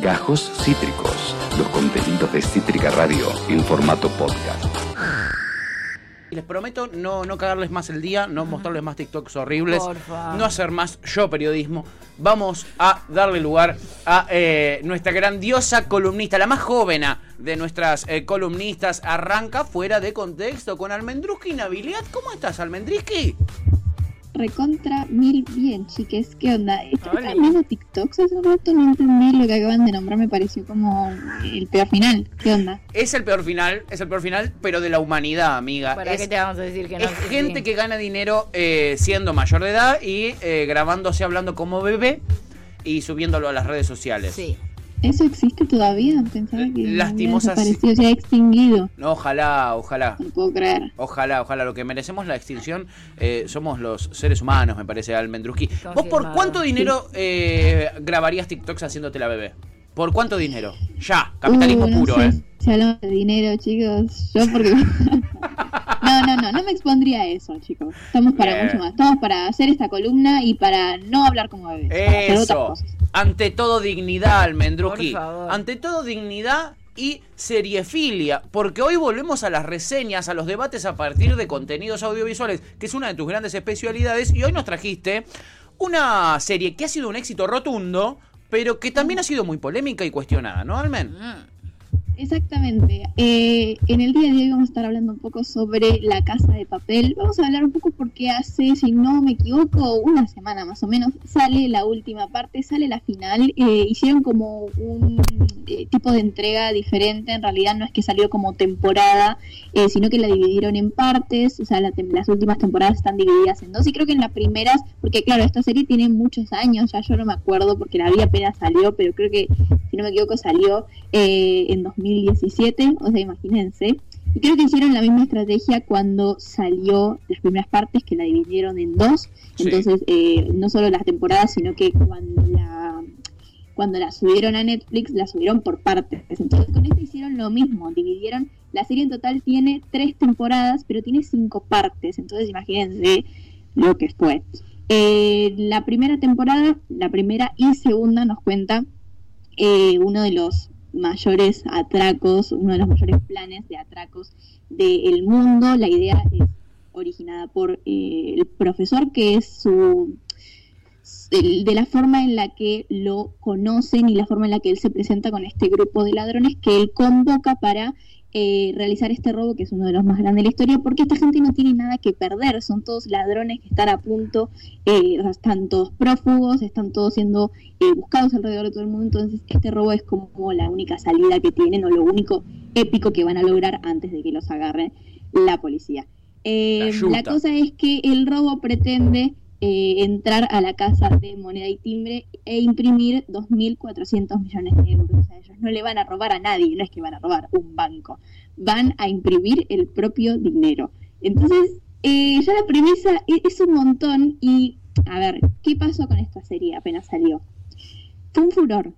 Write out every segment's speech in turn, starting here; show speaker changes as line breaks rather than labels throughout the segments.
Gajos Cítricos, los contenidos de Cítrica Radio en formato podcast.
Y les prometo no, no cagarles más el día, no mostrarles más TikToks horribles,
Porfa.
no hacer más yo periodismo. Vamos a darle lugar a eh, nuestra grandiosa columnista, la más joven de nuestras eh, columnistas. Arranca fuera de contexto con Almendruski Nabilidad. ¿Cómo estás, Almendruski?
Recontra mil bien, chiques. ¿Qué onda? ¿Están viendo TikToks hace rato? No entendí lo que acaban de nombrar, me pareció como el peor final. ¿Qué onda?
Es el peor final, es el peor final, pero de la humanidad, amiga.
¿Para
es
qué te vamos a decir que no?
es gente que gana dinero eh, siendo mayor de edad y eh, grabándose hablando como bebé y subiéndolo a las redes sociales.
Sí.
¿Eso existe todavía? Pensaba que
Lastimosas-
había desaparecido, se ha extinguido.
No, ojalá, ojalá.
No puedo creer.
Ojalá, ojalá. Lo que merecemos la extinción eh, somos los seres humanos, me parece, Almendruski. ¿Vos por cuánto dinero eh, grabarías TikToks haciéndote la bebé? ¿Por cuánto dinero? Ya, capitalismo
Uh, no
puro,
sé
¿eh?
Hablamos de dinero, chicos, yo porque... no, me expondría a eso, chicos. Estamos para
Bien.
mucho más. Estamos para hacer esta columna y para no hablar como bebés. para hacer otras
Eso.
cosas.
Ante todo dignidad, Almendruki.
Por favor.
Ante todo dignidad y seriefilia. Porque hoy volvemos a las reseñas, a los debates a partir de contenidos audiovisuales, que es una de tus grandes especialidades. Y hoy nos trajiste una serie que ha sido un éxito rotundo, pero que también ha sido muy polémica y cuestionada, ¿no, Almen?
Mm.
Exactamente. Eh, en el día de hoy vamos a estar hablando un poco sobre la casa de papel. Vamos a hablar un poco porque hace, si no me equivoco, una semana más o menos, sale la última parte, sale la final. Eh, hicieron como un eh, tipo de entrega diferente. En realidad no es que salió como temporada, eh, sino que la dividieron en partes. O sea, la las últimas temporadas están divididas en dos. Y creo que en las primeras, porque claro, esta serie tiene muchos años, ya yo no me acuerdo porque la vi apenas salió, pero creo que, si no me equivoco, salió eh, en 2017, o sea, imagínense. Y creo que hicieron la misma estrategia cuando salió las primeras partes, que la dividieron en dos.
Sí.
Entonces, eh, no solo las temporadas, sino que cuando la cuando la subieron a Netflix, la subieron por partes. Entonces, con esto hicieron lo mismo, dividieron. La serie en total tiene tres temporadas, pero tiene cinco partes. Entonces, imagínense lo que fue. Eh, la primera temporada, la primera y segunda, nos cuenta eh, uno de los mayores atracos, uno de los mayores planes de atracos del mundo. La idea es originada por eh, el profesor, que es su de la forma en la que lo conocen y la forma en la que él se presenta con este grupo de ladrones que él convoca para eh, realizar este robo, que es uno de los más grandes de la historia, porque esta gente no tiene nada que perder, son todos ladrones que están a punto, eh, están todos prófugos, están todos siendo eh, buscados alrededor de todo el mundo, entonces este robo es como la única salida que tienen o lo único épico que van a lograr antes de que los agarre la policía. Eh,
la
cosa es que el robo pretende eh, entrar a la casa de moneda y timbre e imprimir 2.400 millones de euros. O sea, ellos no le van a robar a nadie, no es que van a robar un banco, van a imprimir el propio dinero. Entonces, eh, ya la premisa e- es un montón y, a ver, ¿qué pasó con esta serie apenas salió? Fue un furor.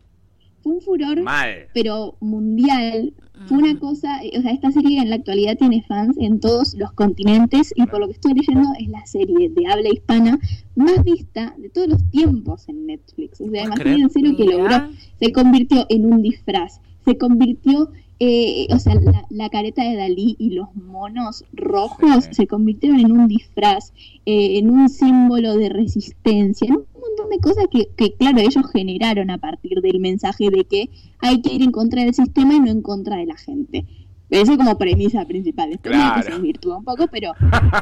Fue un furor
Mal.
pero mundial. Fue una cosa, eh, o sea, esta serie en la actualidad tiene fans en todos los continentes y por lo que estoy leyendo es la serie de habla hispana más vista de todos los tiempos en Netflix. O sea, imagínense lo que logró. Se convirtió en un disfraz, se convirtió, eh, o sea, la, la careta de Dalí y los monos rojos
Sí.
se convirtieron en un disfraz, eh, en un símbolo de resistencia, en montón de cosas que, que, claro, ellos generaron a partir del mensaje de que hay que ir en contra del sistema y no en contra de la gente. Eso como premisa principal. Después medio que
Claro.
se desvirtúa un poco, pero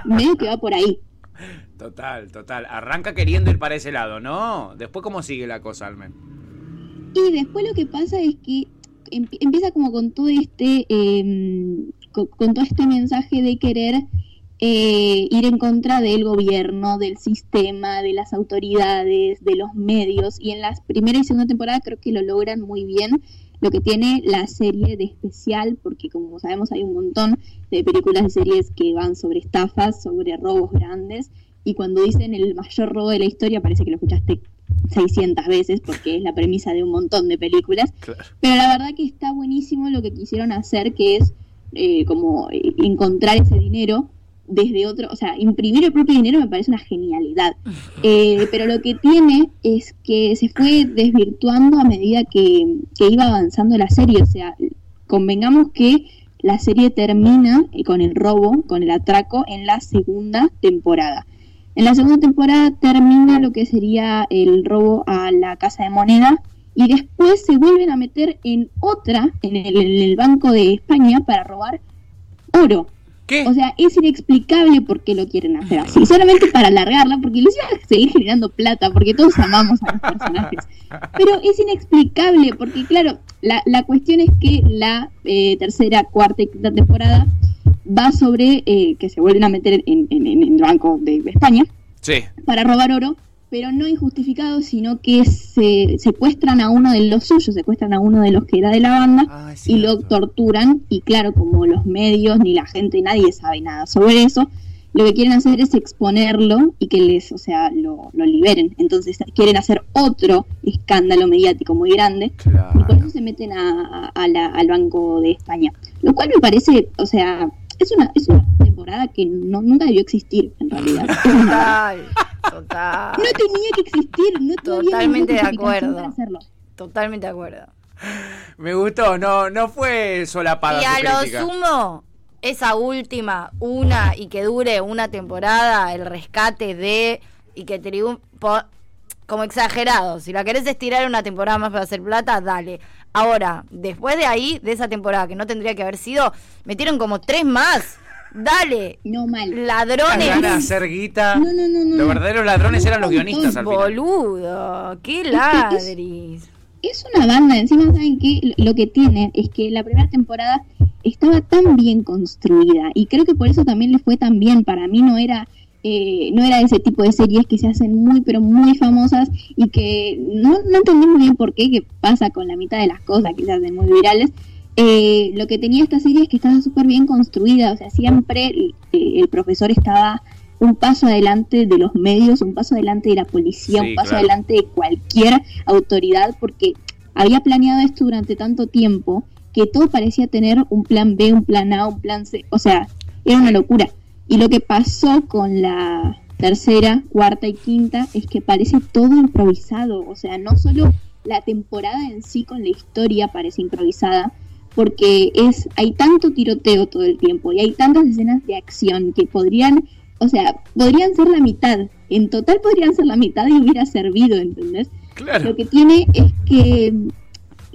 medio que va por ahí.
Total, total. Arranca queriendo ir para ese lado, ¿no? Después, ¿cómo sigue la cosa, Almen?
Y después lo que pasa es que em- empieza como con todo este eh, con, con todo este mensaje de querer eh, ir en contra del gobierno, del sistema, de las autoridades, de los medios. Y en la primera y segunda temporada creo que lo logran muy bien. Lo que tiene la serie de especial, porque como sabemos hay un montón de películas y series que van sobre estafas, sobre robos grandes. Y cuando dicen el mayor robo de la historia, parece que lo escuchaste 600 veces porque es la premisa de un montón de películas.
Claro.
Pero la verdad que está buenísimo lo que quisieron hacer, que es eh, como encontrar ese dinero desde otro, o sea, imprimir el propio dinero me parece una genialidad. Eh, pero lo que tiene es que se fue desvirtuando a medida que, que iba avanzando la serie. O sea, convengamos que la serie termina eh, con el robo, con el atraco en la segunda temporada. En la segunda temporada termina lo que sería el robo a la casa de moneda y después se vuelven a meter en otra, en el, en el Banco de España, para robar oro.
¿Qué?
O sea, es inexplicable por qué lo quieren hacer así. Solamente para alargarla, porque les iba a seguir generando plata, porque todos amamos a los personajes. Pero es inexplicable, porque claro, la, la cuestión es que la eh, tercera, cuarta y quinta temporada va sobre eh, que se vuelven a meter en, en- en el Banco de España
sí.
para robar oro, pero no injustificado, sino que se secuestran a uno de los suyos, secuestran a uno de los que era de la banda
Ah,
y lo torturan y claro, como los medios ni la gente, nadie sabe nada sobre eso, lo que quieren hacer es exponerlo y que les, o sea, lo, lo liberen. Entonces quieren hacer otro escándalo mediático muy grande y por eso se meten a, a- a la- al Banco de España. Lo cual me parece, o sea, es una, es una temporada que no, nunca debió existir en realidad.
Total.
No tenía que existir, no
Totalmente de acuerdo.
hacerlo.
Totalmente de acuerdo.
Me gustó, no, no fue solapada
Y
su
a lo
crítica.
sumo, esa última, una y que dure una temporada, el rescate de y que triunfe como exagerado. Si la querés estirar una temporada más para hacer plata, dale. Ahora, después de ahí, de esa temporada que no tendría que haber sido, metieron como tres más. Dale.
No mal.
Las
Ladrones.
hacer guita.
No, no, no, no.
Los verdaderos ladrones eran los guionistas al final.
Boludo. Qué ladris.
Es una banda, encima saben que lo que tiene es que la primera temporada estaba tan bien construida y creo que por eso también le fue tan bien. Para mí no era eh, no era ese tipo de series que se hacen muy pero muy famosas y que no, no entendí muy bien por qué, qué pasa con la mitad de las cosas que se hacen muy virales. Eh, lo que tenía esta serie es que estaba súper bien construida, o sea, siempre eh, el profesor estaba un paso adelante de los medios, un paso adelante de la policía,
Sí,
un paso
claro.
adelante de cualquier autoridad, porque había planeado esto durante tanto tiempo que todo parecía tener un plan B, un plan A, un plan C, o sea, era una locura. Y lo que pasó con la tercera, cuarta y quinta es que parece todo improvisado, o sea, no solo la temporada en sí con la historia parece improvisada, porque es hay tanto tiroteo todo el tiempo y hay tantas escenas de acción que podrían, o sea, podrían ser la mitad, en total podrían ser la mitad y hubiera servido, ¿entendés?
Claro.
Lo que tiene es que,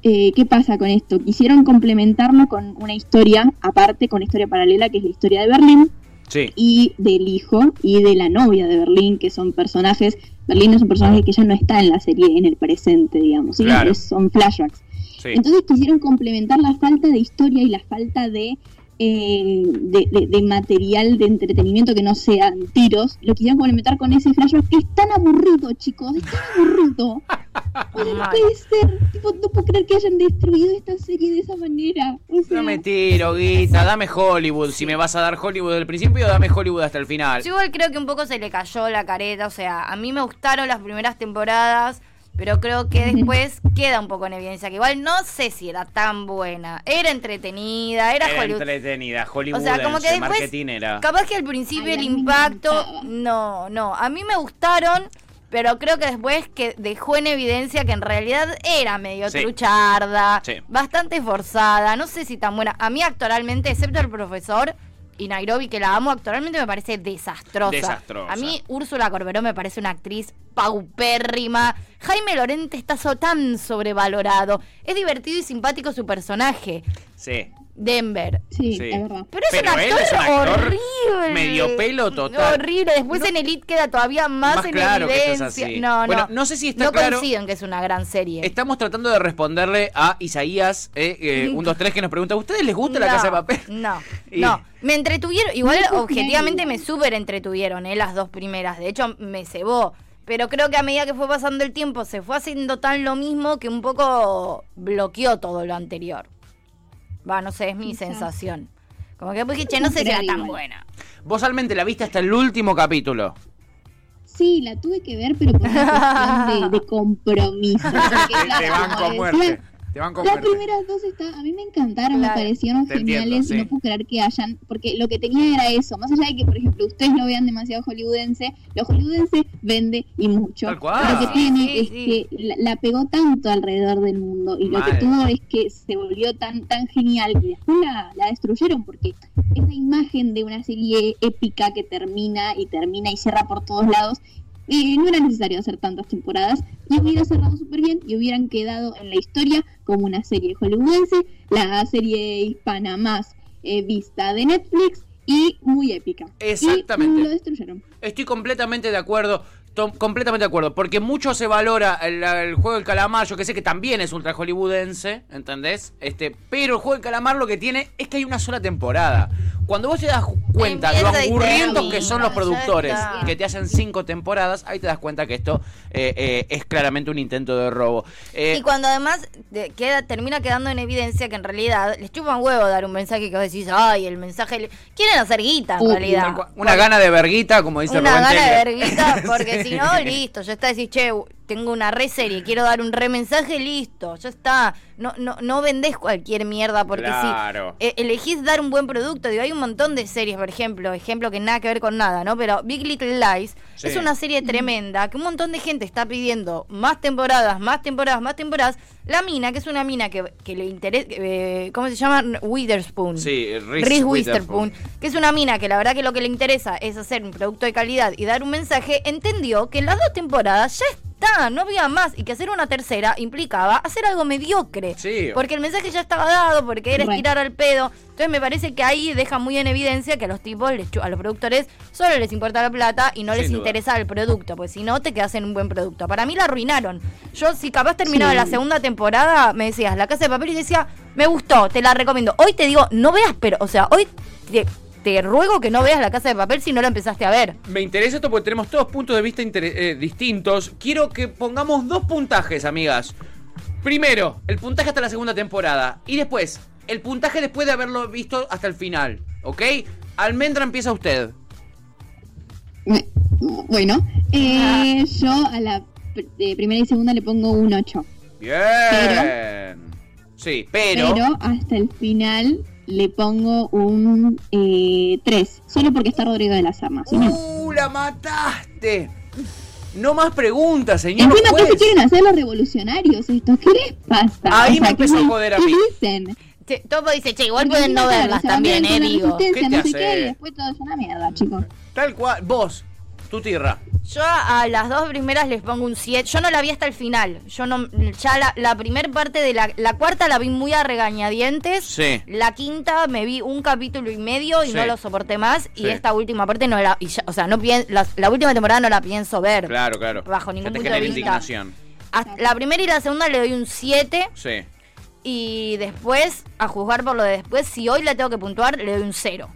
eh, ¿qué pasa con esto? Quisieron complementarlo con una historia aparte, con una historia paralela, que es la historia de Berlín
Sí.
y del hijo y de la novia de Berlín, que son personajes, Berlín es un personaje que ya no está en la serie en el presente, digamos, ¿sí?
Claro.
Son flashbacks.
Sí.
Entonces quisieron complementar la falta de historia y la falta de, eh, de, de- de material de entretenimiento que no sean tiros. Lo quisieron complementar con ese flashback que es tan aburrido, chicos, es tan aburrido. O sea, no puede ser. Tipo, no puedo creer que hayan destruido esta serie de esa manera. O sea,
No me tiro, guita, dame Hollywood. Si me vas a dar Hollywood del principio, dame Hollywood hasta el final.
Yo igual creo que un poco se le cayó la careta, o sea, a mí me gustaron las primeras temporadas, pero creo que después queda un poco en evidencia, que igual no sé si era tan buena, era entretenida, era,
Era
Hollywood.
entretenida, Hollywood
O sea, como que después,
marketinera.
capaz que al principio
Ay,
el impacto, no, no, a mí me gustaron, pero creo que después que dejó en evidencia que en realidad era medio
Sí.
trucharda,
Sí.
bastante forzada, no sé si tan buena. A mí actualmente, excepto el profesor y Nairobi, que la amo, actualmente me parece desastrosa.
Desastrosa.
A mí Úrsula Corberó me parece una actriz paupérrima. Jaime Lorente está so- tan sobrevalorado. Es divertido y simpático su personaje,
Sí.
Denver.
sí,
Sí.
es verdad.
Pero es
Pero
un
él
actor
es un actor
horrible.
medio pelo total.
Horrible. Después en Elite queda todavía más,
Más
en
claro que es
evidencia.
así.
No,
Bueno,
no.
no sé si está
no
claro-
coincido en que es una gran serie.
Estamos tratando de responderle a Isaías, eh, eh, un, dos, tres, que nos pregunta, ¿a ustedes les gusta la
No,
casa de papel?
No,
Y-
no. Me entretuvieron, igual
No,
objetivamente me súper entretuvieron, eh, las dos primeras. De hecho, me cebó. Pero creo que a medida que fue pasando el tiempo se fue haciendo tan lo mismo que un poco bloqueó todo lo anterior. Va, no sé, es mi sensación. Como que después dije, che, no sé si era
Creer
tan buena.
Vos realmente la viste hasta el último capítulo.
Sí, la tuve que ver, pero por una cuestión de, de compromiso. Porque, como decía,
Te van con
Las
fuerte.
primeras dos está, a mí me encantaron,
Claro.
me parecieron
Te entiendo,
geniales
sí.
y no puedo creer que hayan, porque lo que tenía era eso, más allá de que por ejemplo ustedes lo vean demasiado hollywoodense, lo hollywoodense vende y mucho.
Tal cual.
Lo que tiene
Sí,
es
sí.
que la, la pegó tanto alrededor del mundo y lo que tuvo es que se volvió tan tan genial y después la, la destruyeron porque esa imagen de una serie épica que termina y termina y cierra por todos lados eh, no era necesario hacer tantas temporadas y hubiera cerrado súper bien y hubieran quedado en la historia como una serie hollywoodense, la serie hispana más eh, vista de Netflix y muy épica.
Exactamente.
Y lo destruyeron.
Estoy completamente de acuerdo. Completamente de acuerdo. Porque mucho se valora el, el juego del calamar. Yo que sé que también es ultra hollywoodense. ¿Entendés? Este, pero el juego del calamar lo que tiene es que hay una sola temporada. Cuando vos te das cuenta lo aburrientos que son los productores que te hacen cinco temporadas, ahí te das cuenta que esto eh, eh, es claramente un intento de robo. Eh,
Y cuando además de- queda, termina quedando en evidencia que en realidad les chupa un huevo dar un mensaje que vos decís, ay, el mensaje. le-". Quieren hacer guita en
Uh,
realidad.
una gana de verguita, como dice
Una
Rubén
gana de verguita, porque
Sí.
Si no, listo, ya está, decís, che, tengo una re serie, quiero dar un re mensaje, listo, ya está. No, no, no vendés cualquier mierda, porque
Claro.
si eh, elegís dar un buen producto, digo, hay un montón de series, por ejemplo, ejemplo que nada que ver con nada, ¿no? Pero Big Little Lies
Sí.
es una serie tremenda, que un montón de gente está pidiendo más temporadas, más temporadas, más temporadas. La mina, que es una mina que, que le interesa, eh, ¿cómo se llama? Witherspoon.
Sí, Reese
Reese
Witherspoon.
Witherspoon, que es una mina que la verdad que lo que le interesa es hacer un producto de calidad y dar un mensaje, entendió que en las dos temporadas ya está, no había más y que hacer una tercera implicaba hacer algo mediocre.
Sí.
Porque el mensaje ya estaba dado, porque era estirar al pedo. Entonces me parece que ahí deja muy en evidencia que a los tipos, a los productores, solo les importa la plata y no
Sin
les
duda.
interesa el producto, pues si no te quedas en un buen producto. Para mí la arruinaron. Yo si capaz terminaba
Sí.
la segunda temporada, me decías La Casa de Papel y decía, me gustó, te la recomiendo. Hoy te digo, no veas, pero, o sea, hoy te, te ruego que no veas La Casa de Papel si no la empezaste a ver.
Me interesa esto porque tenemos todos puntos de vista eh, distintos. Quiero que pongamos dos puntajes, amigas. Primero, el puntaje hasta la segunda temporada. Y después, el puntaje después de haberlo visto hasta el final. ¿Ok? Almendra empieza usted.
Bueno, eh, yo a la eh, primera y segunda le pongo un 8.
Bien. Sí, pero.
Pero hasta el final le pongo un 3. Solo porque está Rodrigo de las Armas. no-
¡Uh, la mataste! No más preguntas, señor
Encima, ¿qué
juez.
se quieren hacer los revolucionarios estos? ¿Qué les pasa?
Ahí me
¿qué
empezó a
me-
joder a
¿qué
mí.
dicen?
Che, Topo dice, che, igual pueden no verlas también, eh, digo.
¿Qué te
no sé
hace?
qué, y después todo es una mierda, chicos.
Tal cual. Vos, tu tirra.
Yo a las dos primeras les pongo un 7. Yo no la vi hasta el final. Yo no. Ya la, la primer parte de la. La cuarta la vi muy a regañadientes.
Sí.
La quinta me vi un capítulo y medio y
Sí.
no lo soporté más.
Sí.
Y esta última parte no la. y ya- o sea, no pien- la, la última temporada no la pienso ver.
Claro, claro.
Bajo ningún punto de vista. la primera y la segunda le doy un 7.
Sí.
Y después, a juzgar por lo de después, si hoy la tengo que puntuar, le doy un 0.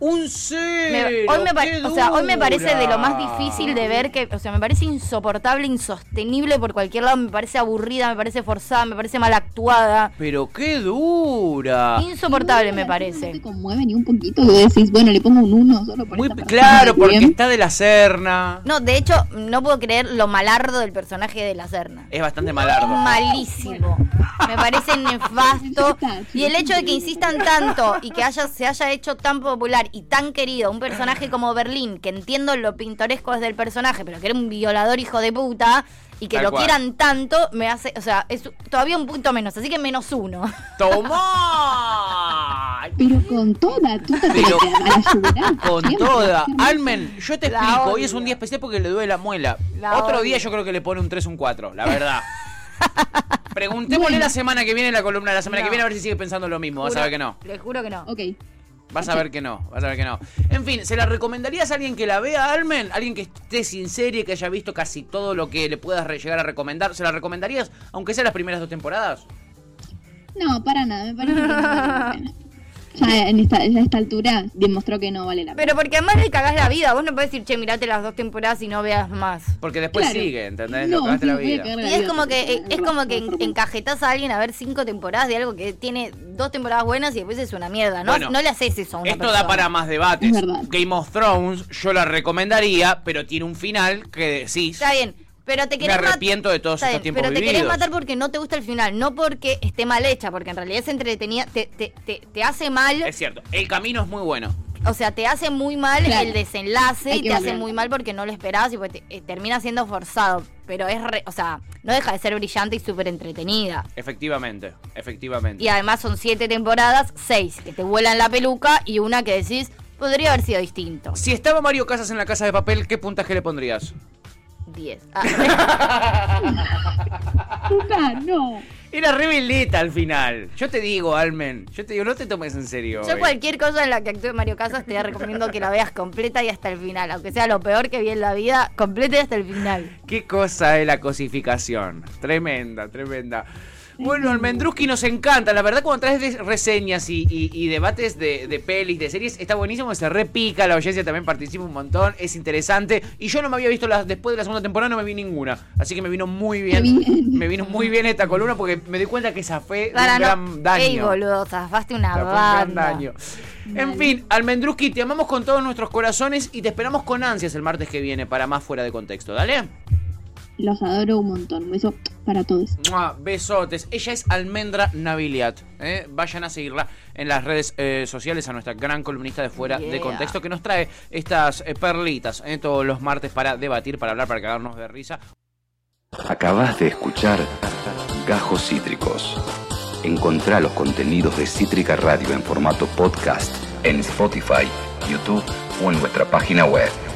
Un
Me-
cero.
hoy, me o sea, hoy me parece de lo más difícil de ver que, o sea, me parece insoportable, insostenible por cualquier lado, me parece aburrida, me parece forzada, me parece mal actuada.
Pero qué dura.
Insoportable me
no,
parece.
No te conmueve ni un poquito. Vos decís, bueno, le pongo un 1 solo por
Muy
esta
claro, porque
bien.
está de la Serna.
No, de hecho, no puedo creer lo malardo del personaje de la Serna.
Es bastante malardo.
Malísimo. Me parece nefasto. Y el hecho de que insistan tanto y que haya, se haya hecho tan popular y tan querido un personaje como Berlín, que entiendo lo pintoresco desde el personaje, pero que era un violador hijo de puta, y que
Tal
lo
cual.
quieran tanto, me hace, o sea, es todavía un punto menos, así que menos uno.
¡Tomá!
Pero con toda, tú te
Pero-
a
Con toda. Almen, yo te
La
explico. Hoy es un día especial porque le duele la muela.
La
Otro
odio.
día yo creo que le pone un 3, un 4, la verdad. Preguntémosle
Bueno.
la semana que viene, la columna de la semana
No.
que viene, a ver si sigue pensando lo mismo. Vas a ver que no.
Le juro que no.
Ok.
Vas a ver que no, vas a ver que no. En fin, ¿se la recomendarías a alguien que la vea, Almen? ¿Alguien que esté sin serie, que haya visto casi todo lo que le puedas llegar a recomendar? ¿Se la recomendarías, aunque sea las primeras dos temporadas?
No, para nada, me parece que no vale la pena. Ya en esta, ya a esta altura demostró que no vale la pena.
Pero porque además le cagás la vida. Vos no podés decir, che, mirate las dos temporadas y no veas más.
Porque después
Claro.
sigue, ¿entendés?
No, sí,
la vida.
Y
la
es
vida,
como que
es
es como que en- encajetás a alguien a ver cinco temporadas de algo que tiene dos temporadas buenas y después es una mierda. No,
Bueno,
no le haces eso a una
Esto
persona.
da para más debates.
Es.
Game of Thrones, yo la recomendaría, pero tiene un final que decís.
Está bien. Pero te
Me
querés mat-
arrepiento de todos estos tiempos
Pero te querés matar porque no te gusta el final, no porque esté mal hecha, porque en realidad es entretenida, te, te, te, te hace mal,
Es cierto, el camino es muy bueno.
o sea, te hace muy mal
Claro.
el desenlace
Hay
y te hace muy mal porque no lo esperabas y pues te- eh, termina siendo forzado. Pero es, re- o sea, no deja de ser brillante y súper entretenida.
Efectivamente, efectivamente.
Y además son siete temporadas, seis que te vuelan la peluca y una que decís podría haber sido distinto.
Si estaba Mario Casas en la casa de papel, ¿qué puntaje le pondrías?
Diez. Ah,
Puta, no.
Era rebeleta al final. Yo te digo, Almen. Yo te digo, no te tomes en serio.
Yo
hoy.
cualquier cosa en la que actúe Mario Casas te recomiendo que la veas completa y hasta el final. Aunque sea lo peor que vi en la vida, completa y hasta el final.
Qué cosa es la cosificación. Tremenda, tremenda. Bueno, Almendruski nos encanta. La verdad, cuando traes de- reseñas y, y- y debates de, de pelis, de series, está buenísimo. Se repica, la audiencia también participa un montón. Es interesante. Y yo no me había visto las, después de la segunda temporada, no me vi ninguna. Así que me vino muy bien. Me vino muy bien esta columna porque me di cuenta que esa fue
Para
un
no.
gran daño.
Ey, boludo, zafaste una
un gran daño. En fin, Almendruski, te amamos con todos nuestros corazones y te esperamos con ansias el martes que viene para más fuera de contexto. Dale.
Los adoro un montón. Un beso para todos.
Mua, Besotes. Ella es Almendra Naviliat. ¿eh? Vayan a seguirla en las redes eh, sociales a nuestra gran columnista de fuera de contexto que nos trae estas eh, perlitas ¿eh? todos los martes para debatir, para hablar, para cagarnos de risa.
Acabas de escuchar Gajos Cítricos. Encontrá los contenidos de Cítrica Radio en formato podcast en Spotify, YouTube o en nuestra página web.